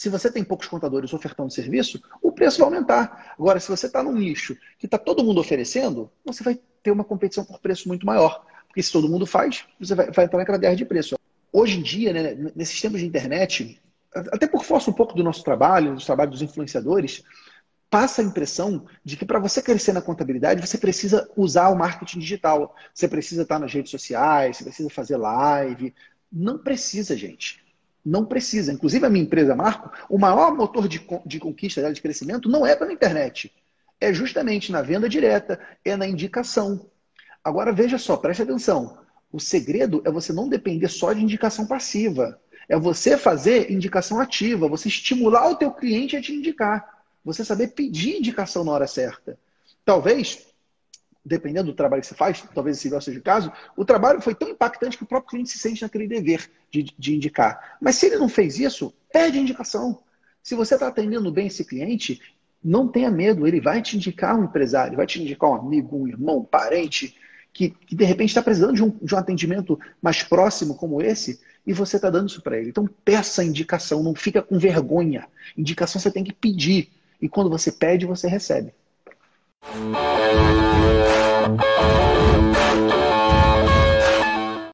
Se você tem poucos contadores ofertando serviço, o preço vai aumentar. Agora, se você está num nicho que está todo mundo oferecendo, você vai ter uma competição por preço muito maior. Porque se todo mundo faz, você vai, vai entrar naquela guerra de preço. Hoje em dia, né, nesses tempos de internet, até por força um pouco do nosso trabalho, do trabalho dos influenciadores, passa a impressão de que para você crescer na contabilidade, você precisa usar o marketing digital. Você precisa estar nas redes sociais, você precisa fazer live. Não precisa, gente. Não precisa. Inclusive, a minha empresa, Marco, o maior motor de, de conquista, de crescimento, não é pela internet. É justamente na venda direta, é na indicação. Agora, veja só, preste atenção. O segredo é você não depender só de indicação passiva. É você fazer indicação ativa, você estimular o teu cliente a te indicar. Você saber pedir indicação na hora certa. Talvez, dependendo do trabalho que você faz, talvez esse seja o caso, o trabalho foi tão impactante que o próprio cliente se sente naquele dever de, de indicar. Mas se ele não fez isso, pede indicação. Se você está atendendo bem esse cliente, não tenha medo, ele vai te indicar um empresário, vai te indicar um amigo, um irmão, um parente, que, que de repente está precisando de um, de um atendimento mais próximo como esse, e você está dando isso para ele. Então peça indicação, não fica com vergonha. Indicação você tem que pedir. E quando você pede, você recebe.